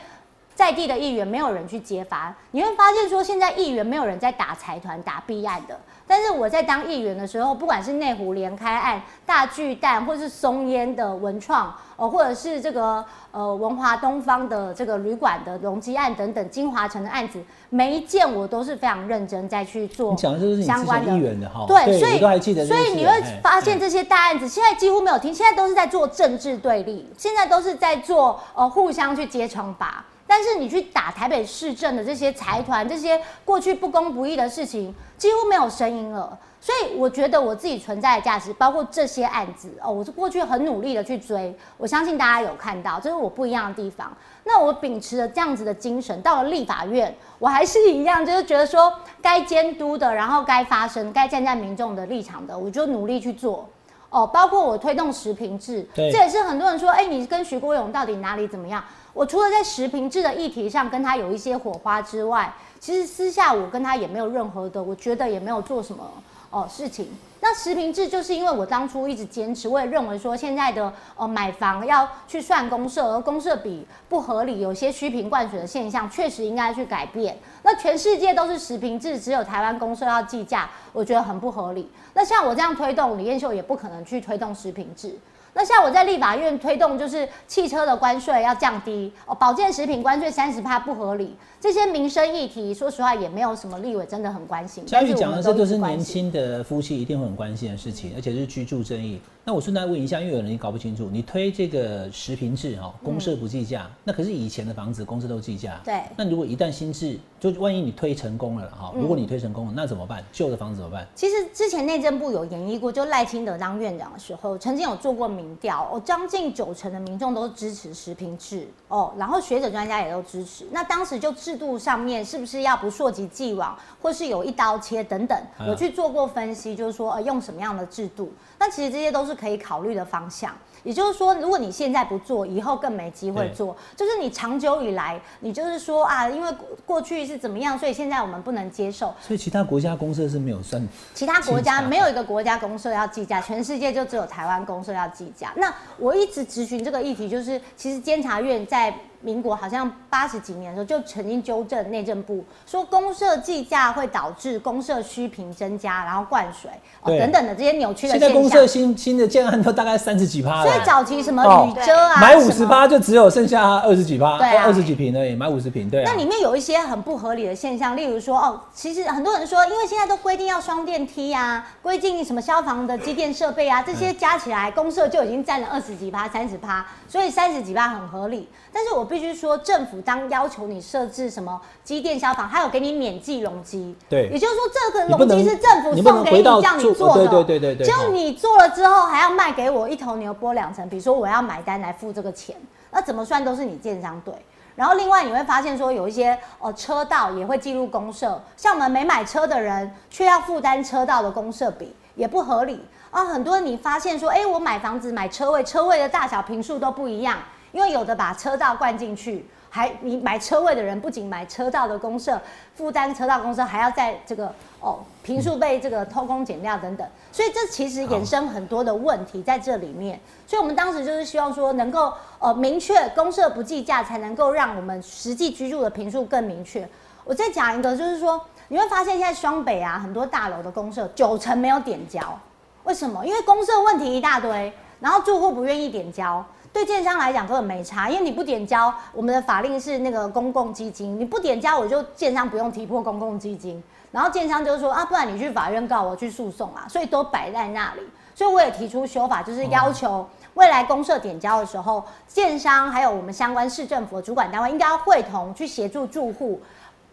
在地的议员没有人去揭发，你会发现说现在议员没有人在打财团、打弊案的。但是我在当议员的时候，不管是内湖连开案、大巨蛋，或是松烟的文创，呃，或者是这个呃文华东方的这个旅馆的容积案等等，金华城的案子，每一件我都是非常认真在去做相关的。议员的哈，对，所以都还记得。所以你会发现这些大案子现在几乎没有停，现在都是在做政治对立，现在都是在做呃互相去揭疮疤。但是你去打台北市政的这些财团，这些过去不公不义的事情，几乎没有声音了。所以我觉得我自己存在的价值，包括这些案子哦，我是过去很努力的去追。我相信大家有看到，这是我不一样的地方。那我秉持着这样子的精神，到了立法院，我还是一样，就是觉得说该监督的，然后该发声，该站在民众的立场的，我就努力去做。哦，包括我推动实评制，这也是很多人说，哎，你跟徐国勇到底哪里怎么样？我除了在食品制的议题上跟他有一些火花之外，其实私下我跟他也没有任何的，我觉得也没有做什么哦事情。那实评制就是因为我当初一直坚持，我也认为说现在的呃买房要去算公社，而公社比不合理，有些虚平灌水的现象，确实应该去改变。那全世界都是实评制，只有台湾公社要计价，我觉得很不合理。那像我这样推动，李彦秀也不可能去推动实评制。那像我在立法院推动，就是汽车的关税要降低，哦，保健食品关税三十趴不合理，这些民生议题，说实话也没有什么立委真的很关心。嘉玉讲的这都是年轻的夫妻一定会很关心的事情，而且是居住争议。那我顺带问一下，因为有人搞不清楚，你推这个实平制哈，公社不计价，那可是以前的房子公社都计价。对那如果一旦新制，就万一你推成功了哈，如果你推成功了，那怎么办？旧的房子怎么办？其实之前内政部有研议过，就赖清德当院长的时候，曾经有做过民调，哦，将近九成的民众都支持实平制哦，然后学者专家也都支持。那当时就制度上面是不是要不溯及既往，或是有一刀切等等，嗯有去做过分析，就是说呃用什么样的制度？那其实这些都是可以考虑的方向。也就是说，如果你现在不做，以后更没机会做。就是你长久以来，你就是说啊，因为过过去是怎么样，所以现在我们不能接受。所以其他国家公社是没有算其他国家没有一个国家公社要计价，全世界就只有台湾公社要计价。那我一直咨询这个议题，就是其实监察院在民国好像八十几年的时候就曾经纠正内政部，说公社计价会导致公社需平增加，然后灌水哦等等的这些扭曲的现在现在。公社新新的建案都大概三十几趴了所以。早期什么哦雨遮啊，买五十趴就只有剩下二十几趴，二十几平而已，买五十平，对啊。那里面有一些很不合理的现象，例如说，哦，其实很多人说，因为现在都规定要双电梯啊，规定什么消防的机电设备啊，这些加起来，公社就已经占了二十几趴、三十趴，所以三十几趴很合理。但是我必须说，政府当要求你设置什么机电消防，还有给你免计容积，对。也就是说，这个容积是政府送给你回到做叫你做的，对对对对对结果你做了之后还要卖给我一头牛剥两层，比如说我要买单来付这个钱，那怎么算都是你建商对。然后另外你会发现说有一些呃车道也会记录公社，像我们没买车的人却要负担车道的公社比，也不合理。啊。很多你发现说，哎，我买房子买车位，车位的大小平数都不一样，因为有的把车道灌进去。还你买车位的人不仅买车道的公社，负担车道公社，还要在这个哦平数被这个偷工减料等等，所以这其实衍生很多的问题在这里面。所以我们当时就是希望说，能够呃明确公社不计价，才能够让我们实际居住的平数更明确。我再讲一个，就是说你会发现现在双北啊很多大楼的公社九成没有点交，为什么？因为公社问题一大堆，然后住户不愿意点交。对建商来讲根本没差，因为你不点交，我们的法令是那个公共基金，你不点交，我就建商不用提拨公共基金。然后建商就说啊，不然你去法院告我去诉讼啊，所以都摆在那里。所以我也提出修法，就是要求未来公社点交的时候，建商还有我们相关市政府的主管单位应该要会同去协助住户，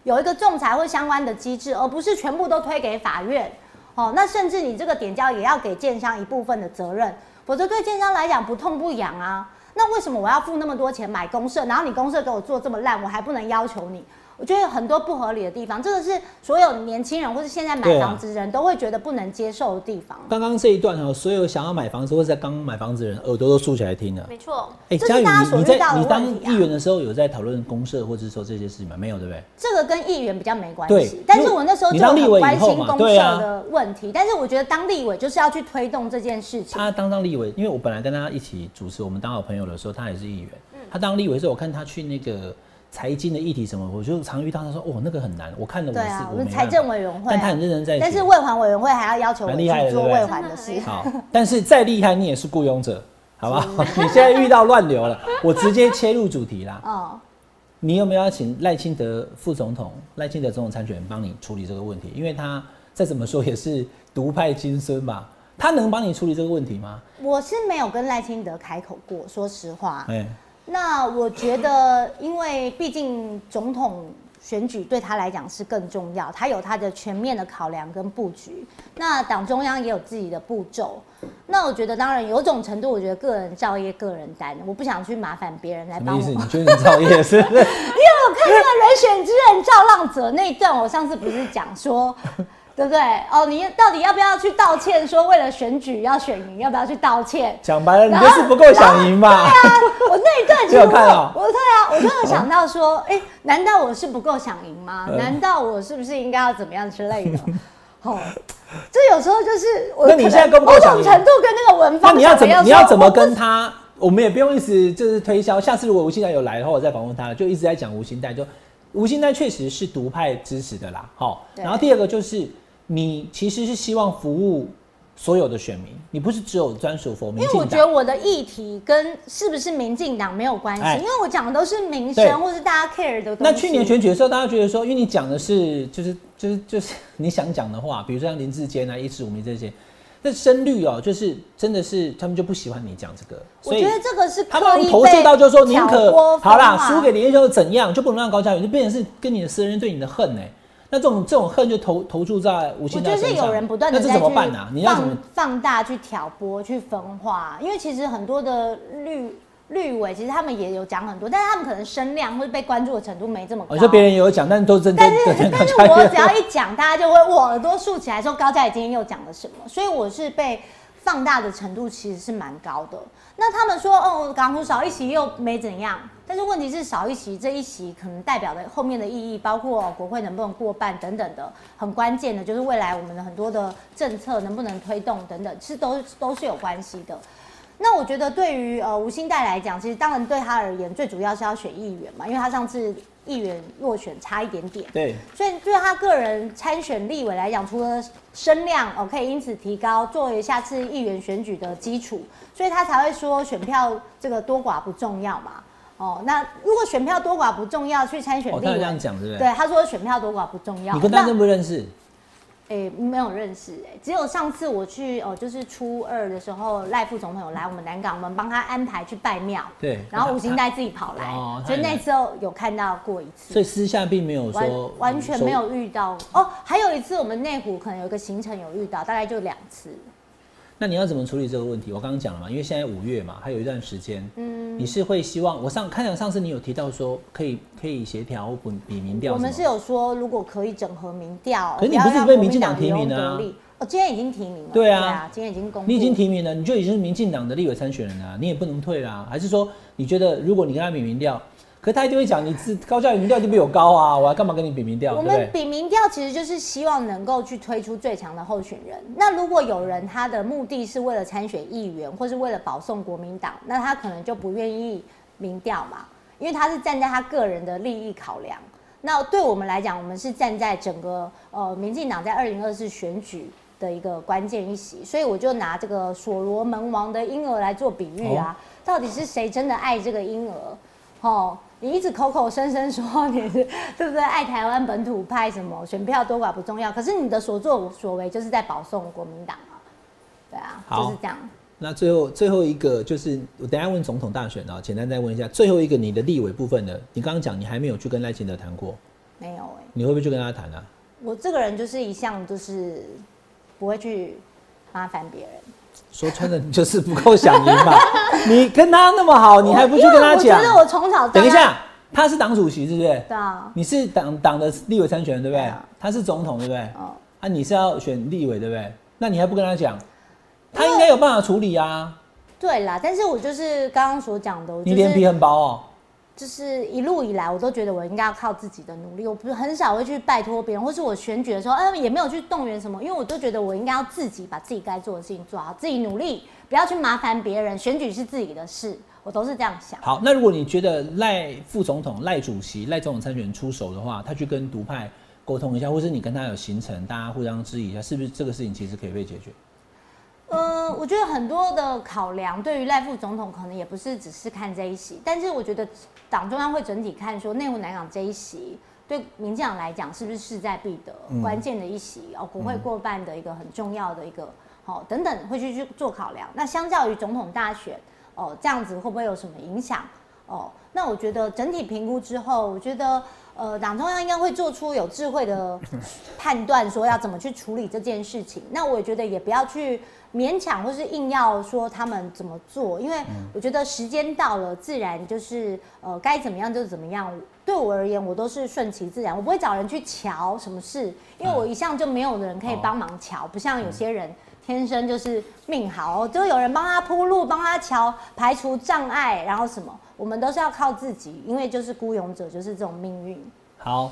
有一个仲裁或相关的机制，而不是全部都推给法院。哦，那甚至你这个点交也要给建商一部分的责任，否则对建商来讲不痛不痒啊。那为什么我要付那么多钱买公社，然后你公社给我做这么烂，我还不能要求你？我觉得有很多不合理的地方，这个是所有年轻人或是现在买房子的人都会觉得不能接受的地方。刚刚这一段哈，所有想要买房子或者在刚买房子的人耳朵都竖起来听了。没错，哎，这是佳宇，大家你你在你当议员的时候有在讨论公社或者说这些事情吗？没有，对不对？这个跟议员比较没关对系，但是我那时候就很关心公社的问题，但是我觉得当立委就是要去推动这件事情。他当当立委，因为我本来跟他一起主持，我们当好朋友的时候，他也是议员。嗯他当立委的时候，我看他去那个财经的议题什么，我就常遇到他说：“哦，那个很难。”我看了我是啊，我我们财政委员会、但他啊，很认真在。但是卫环委员会还要要求我去做对不对卫环的事好，但是再厉害，你也是雇佣者，好不好？你现在遇到乱流了，我直接切入主题啦。哦，你有没有要请赖清德副总统、赖清德总统参选人帮你处理这个问题？因为他再怎么说也是独派金孙吧，他能帮你处理这个问题吗？我是没有跟赖清德开口过，说实话。哎、那我觉得，因为毕竟总统选举对他来讲是更重要，他有他的全面的考量跟布局。那党中央也有自己的步骤。那我觉得，当然有种程度，我觉得个人造业个人担，我不想去麻烦别人来帮我。什么意思？你觉得你造业是不是？因为我看那个人选之人造浪者那一段，我上次不是讲说，对不对？哦，你到底要不要去道歉？说为了选举要选赢，要不要去道歉？讲白了，你就是不够想赢嘛。对啊，我那一段其实你有我看哦我对啊，我就有想到说，哎、难道我是不够想赢吗？嗯难道我是不是应该要怎么样之类的？哦，这有时候就是我那你现在够不够某种程度跟那个文那芳你要怎么？你要怎么跟他？我们也不用一直就是推销。下次如果吴欣代有来的话，我再访问他，就一直在讲吴欣代。就吴欣代确实是独派支持的啦，好。对然后第二个就是你其实是希望服务所有的选民，你不是只有专属否民因为我觉得。我的议题跟是不是民进党没有关系，哎因为我讲的都是民对生或是大家 care 的东西。那去年选举的时候，大家觉得说，因为你讲的是就是就是就是你想讲的话，比如说像林志坚啊、一四五名这些，那声率哦，就是真的是他们就不喜欢你讲这个，我觉得这个是他刻意们投射到就说宁挑可拨好啦，输给林彦秀怎样，就不能让高嘉瑜，就变成是跟你的私人对你的恨呢、那这种这种恨就投投注在吴我觉得有人不断的那这在怎么办呢、你要怎么放放大去挑拨、去分化？因为其实很多的绿绿委，其实他们也有讲很多，但是他们可能声量或者被关注的程度没这么高。我说别人也有讲，但是都真的但是 但是我只要一讲，大家就会我耳朵竖起来说高嘉怡今天又讲了什么，所以我是被放大的程度其实是蛮高的。那他们说哦，港股少一席又没怎样，但是问题是少一席这一席可能代表的后面的意义，包括国会能不能过半等等的，很关键的就是未来我们的很多的政策能不能推动等等，其实都都是有关系的。那我觉得对于呃吴兴代来讲，其实当然对他而言，最主要是要选议员嘛，因为他上次议员落选差一点点，对所以对他个人参选立委来讲，除了声量哦可以因此提高，作为下次议员选举的基础，所以他才会说选票这个多寡不重要嘛。哦，那如果选票多寡不重要，去参选立委，这样讲，对不对？对他说选票多寡不重要。你跟他那认不认识？诶、没有认识诶、只有上次我去哦，就是初二的时候，赖副总统有来我们南港，我们帮他安排去拜庙，对然后吴兴代自己跑来，哦所以那时候有看到过一次，所以私下并没有完说完全没有遇到哦。还有一次我们内湖可能有一个行程有遇到，大概就两次。那你要怎么处理这个问题？我刚刚讲了嘛，因为现在五月嘛，还有一段时间，嗯，你是会希望我上看讲上次你有提到说可以可以协调或比民调，我们是有说，如果可以整合民调，可是你不是被民进党党提名的哦，今天已经提名了，对啊。今天已经公布，你已经提名了，你就已经是民进党的立委参选人了、你也不能退啦。还是说你觉得如果你跟他比民调，可是他一定会讲你自高教育民调就比我高啊，我还干嘛跟你比民调？我？们比民调其实就是希望能够去推出最强的候选人。那如果有人他的目的是为了参选议员，或是为了保送国民党，那他可能就不愿意民调嘛，因为他是站在他个人的利益考量。那对我们来讲，我们是站在整个呃民进党在二零二四选举的一个关键一席，所以我就拿这个所罗门王的婴儿来做比喻啊，到底是谁真的爱这个婴儿？哦，你一直口口声声说你是 对不对？爱台湾本土派什么选票多寡不重要，可是你的所作所为就是在保送国民党啊，对啊，就是这样。那最后最后一个就是我等下问总统大选啊，简单再问一下，最后一个你的立委部分的，你刚刚讲你还没有去跟赖清德谈过，没有哎、你会不会去跟他谈啊？我这个人就是一向就是不会去麻烦别人，说穿了你就是不够想赢嘛，你跟他那么好，你还不去跟他讲我觉？得我从小等一，下，他是党主席，是不是？对啊，你是党党的立委参选人，对不对？他是总统，对不对？哦，啊，你是要选立委，对不对？那你还不跟他讲？他应该有办法处理啊！对啦，但是我就是刚刚所讲的，你脸皮很薄哦。就是一路以来，我都觉得我应该要靠自己的努力，我不是很少会去拜托别人，或是我选举的时候，嗯、也没有去动员什么，因为我都觉得我应该要自己把自己该做的事情做好，自己努力，不要去麻烦别人，选举是自己的事，我都是这样想。好，那如果你觉得赖副总统、赖主席、赖总统参选出手的话，他去跟独派沟通一下，或是你跟他有行程，大家互相质疑一下，是不是这个事情其实可以被解决？呃，我觉得很多的考量对于赖副总统可能也不是只是看这一席，但是我觉得党中央会整体看说内湖南港这一席对民进党来讲是不是势在必得、关键的一席哦，国会过半的一个很重要的一个好、等等会去去做考量。那相较于总统大选哦，这样子会不会有什么影响？哦，那我觉得整体评估之后，我觉得呃，党中央应该会做出有智慧的 判断，说要怎么去处理这件事情。那我也觉得也不要去勉强或是硬要说他们怎么做，因为我觉得时间到了，自然就是呃该怎么样就怎么样。对我而言，我都是顺其自然，我不会找人去瞧什么事，因为我一向就没有人可以帮忙瞧，不像有些人。天生就是命好，就有人帮他铺路，帮他瞧，排除障碍，然后什么，我们都是要靠自己，因为就是孤勇者，就是这种命运，好，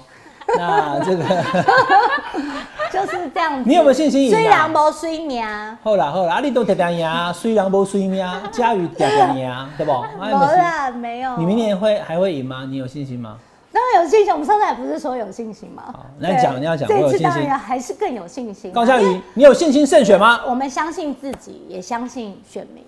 那这个 就是这样子。你有没有信心赢啊虽然无睡命，好啦好啦，啊你都定定赢，虽然无水命，佳宇定定赢，对不？啊没啦，没有。你明年会还会赢吗？你有信心吗？当然有信心。我们上次还不是说有信心吗？好那讲对你要讲这一次当然要还是更有信心啊。高嘉瑜，你有信心胜选吗？我们相信自己，也相信选民。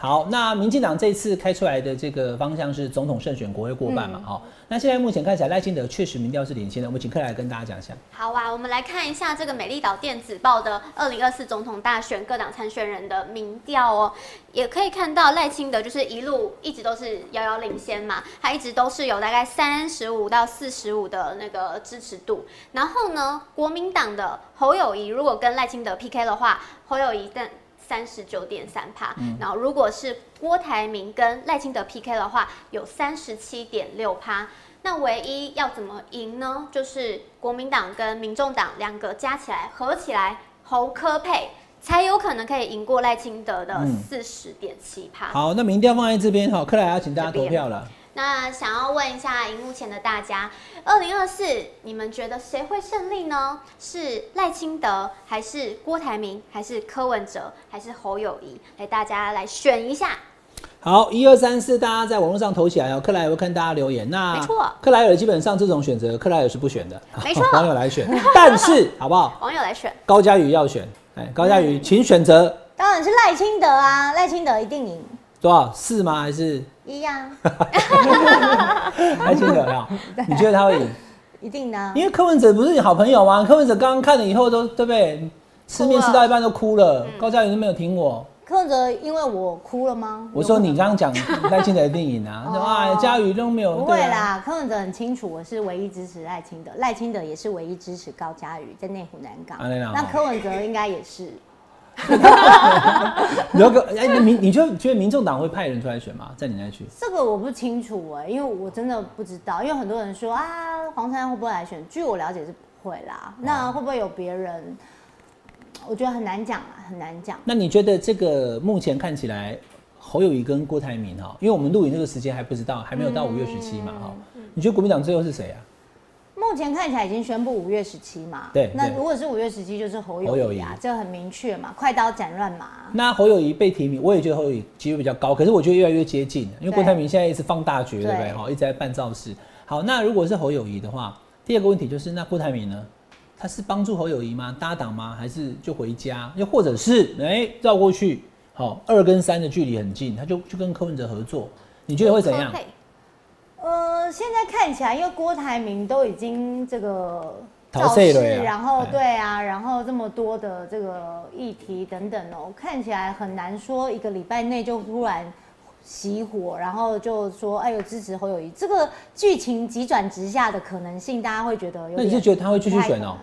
好，那民进党这次开出来的这个方向是总统胜选，国会过半嘛？好、那现在目前看起来赖清德确实民调是领先的，我们请克来跟大家讲一下。好啊，我们来看一下这个美丽岛电子报的二零二四总统大选各党参选人的民调哦，也可以看到赖清德就是一路一直都是遥遥领先嘛，他一直都是有大概三十五到四十五的那个支持度。然后呢，国民党的侯友谊如果跟赖清德 PK 的话，侯友谊但三十九点三趴，然后如果是郭台铭跟赖清德 PK 的话，有三十七点六趴。那唯一要怎么赢呢？就是国民党跟民众党两个加起来合起来，侯科配才有可能可以赢过赖清德的嗯四十点七趴。好，那民调放在这边哈，克莱要请大家投票了。那想要问一下荧幕前的大家，二零二四你们觉得谁会胜利呢？是赖清德，还是郭台铭，还是柯文哲，还是侯友谊？来，大家来选一下。好，一二三四，大家在网络上投起来哦。克莱尔会看大家留言。那没错克莱尔基本上这种选择，克莱尔是不选的，没错 网友来选。但是好不好？网友来选，高嘉瑜要选，哎，高嘉嗯瑜，请选择当然是赖清德啊，赖清德一定赢，多少四吗？还是一样，赖清德要？你觉得他会赢？一定的啊。因为柯文哲不是你好朋友吗？柯文哲刚刚看了以后都对不对？吃面吃到一半都哭了。嗯高嘉瑜都没有听我，柯文哲因为我哭了吗？我说你刚刚讲赖清德一定赢啊，哦说啊嘉瑜都没有，不会啦，柯文哲很清楚，我是唯一支持赖清德，赖清德也是唯一支持高嘉瑜在内湖南港。那柯文哲应该也是，有个哎，你民你就觉得民众党会派人出来选吗？在你那区？这个我不清楚哎、因为我真的不知道，因为很多人说啊，黄珊珊会不会来选？据我了解是不会啦，那会不会有别人？我觉得很难讲啊，很难讲。那你觉得这个目前看起来，侯友谊跟郭台铭哈，因为我们录影这个时间还不知道，还没有到五月十七嘛哈，嗯你觉得国民党最后是谁啊？目前看起来已经宣布五月十七嘛，对对那如果是五月十七，就是侯侯友谊啊，这很明确嘛，快刀斩乱麻。那侯友谊被提名，我也觉得侯友谊机会比较高，可是我觉得越来越接近，因为郭台铭现在一直放大决，对不对？对哈，一直在办造势。好，那如果是侯友谊的话，第二个问题就是，那郭台铭呢？他是帮助侯友谊吗？搭档吗？还是就回家？又或者是哎绕过去？好，二跟三的距离很近，他就就跟柯文哲合作，你觉得会怎样呃，现在看起来，因为郭台铭都已经这个逃造势，税了呀然后哎。对啊，然后这么多的这个议题等等哦，看起来很难说一个礼拜内就突然熄火，然后就说哎呦支持侯友谊，这个剧情急转直下的可能性，大家会觉得有点那你是觉得他会继续选哦？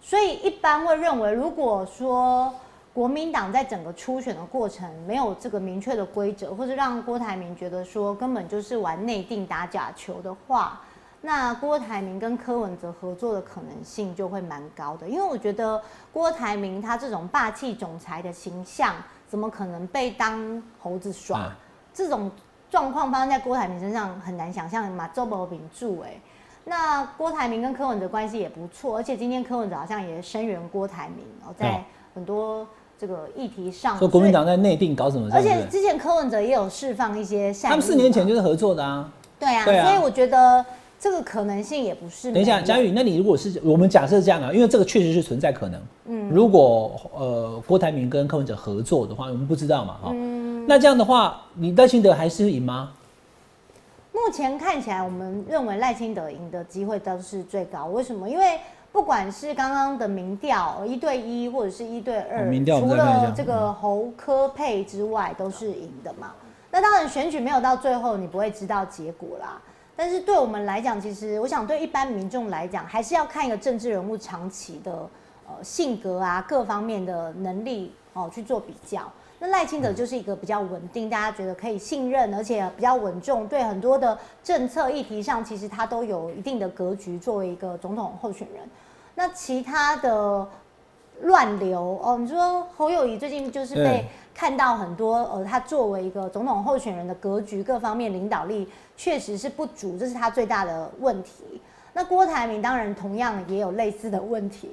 所以一般会认为，如果说国民党在整个初选的过程没有这个明确的规则，或者让郭台铭觉得说根本就是玩内定打假球的话，那郭台铭跟柯文哲合作的可能性就会蛮高的。因为我觉得郭台铭他这种霸气总裁的形象，怎么可能被当猴子耍？啊这种状况发生在郭台铭身上很难想象嘛，周伯炳住哎。那郭台铭跟柯文哲关系也不错，而且今天柯文哲好像也声援郭台铭哦，在哦很多这个议题上，说国民党在内定搞什么？所以，而且之前柯文哲也有释放一些善意，他们四年前就是合作的啊。对啊，所以我觉得这个可能性也不是。等一下，佳宇，那你如果是我们假设这样啊，因为这个确实是存在可能。嗯，如果呃郭台铭跟柯文哲合作的话，我们不知道嘛，哈、嗯那这样的话，你赖清德还是赢吗？目前看起来，我们认为赖清德赢的机会都是最高。为什么？因为不管是刚刚的民调一对一或者是一对二，除了这个侯科配之外，都是赢的嘛。那当然，选举没有到最后，你不会知道结果啦。但是对我们来讲，其实我想对一般民众来讲，还是要看一个政治人物长期的呃性格啊，各方面的能力哦去做比较。那赖清德就是一个比较稳定，大家觉得可以信任，而且比较稳重，对很多的政策议题上，其实他都有一定的格局，作为一个总统候选人。那其他的乱流哦，你说侯友谊最近就是被看到很多呃，他作为一个总统候选人的格局各方面领导力确实是不足，这是他最大的问题。那郭台铭当然同样也有类似的问题。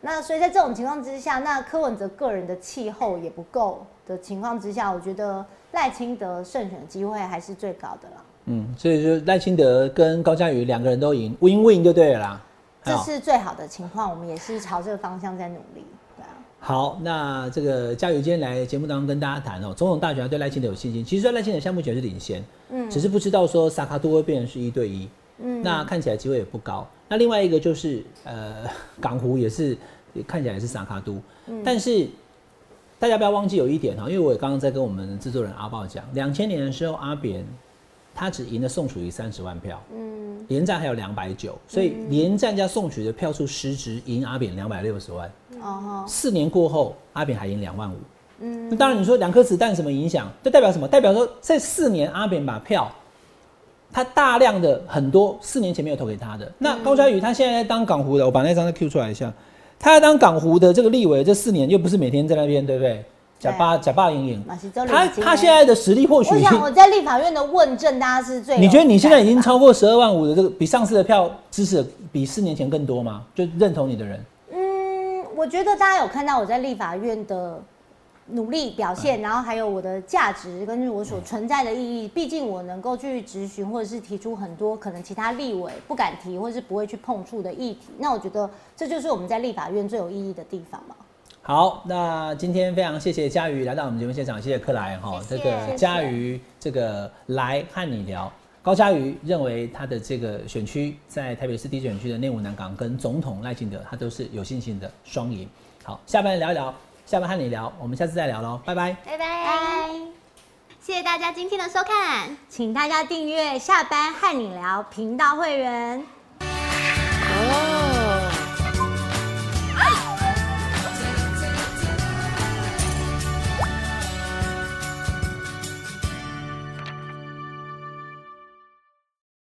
那所以在这种情况之下，那柯文哲个人的气候也不够的情况之下，我觉得赖清德胜选机会还是最高的啦。嗯，所以就赖清德跟高嘉瑜两个人都赢，win win 就对了啦。好这是最好的情况，我们也是朝这个方向在努力。对啊，好，那这个嘉瑜今天来节目当中跟大家谈哦，总统大选他对赖清德有信心。其实赖清德项目权是领先，嗯，只是不知道说萨卡都会变成是一对一，嗯，那看起来机会也不高。那另外一个就是呃，港湖也是看起来也是萨卡都，但是大家不要忘记有一点哈，因为我也刚刚在跟我们制作人阿豹讲，两千年的时候阿扁他只赢了宋楚瑜三十万票，嗯，连战还有两百九，所以连战加宋楚瑜的票数实质赢阿扁两百六十万。哦四年过后，阿扁还赢两万五。嗯，那当然你说两颗子弹什么影响？这代表什么？代表说这四年阿扁把票，他大量的很多四年前没有投给他的。那高嘉瑜他现在在当港湖的，我把那张再 Q 出来一下，他在当港湖的这个立委，这四年又不是每天在那边，对不对？假巴假巴赢赢马西周，他他现在的实力或许我想我在立法院的问政，大家是最你觉得你现在已经超过十二万五的这个比上次的票支持的比四年前更多吗？就认同你的人，嗯，我觉得大家有看到我在立法院的努力表嗯现，然后还有我的价值跟我所存在的意义。毕竟我能够去质询或者是提出很多可能其他立委不敢提或者是不会去碰触的议题。那我觉得这就是我们在立法院最有意义的地方嘛。好，那今天非常谢谢佳瑜来到我们节目现场，谢谢克莱哈，这个佳瑜这个来和你聊。高佳瑜认为他的这个选区在台北市第一选区的内湖南港跟总统赖清德，他都是有信心的双赢。好，下班聊一聊，下班和你聊，我们下次再聊喽，拜拜。拜拜。拜，谢谢大家今天的收看。请大家订阅下班和你聊频道会员。哦。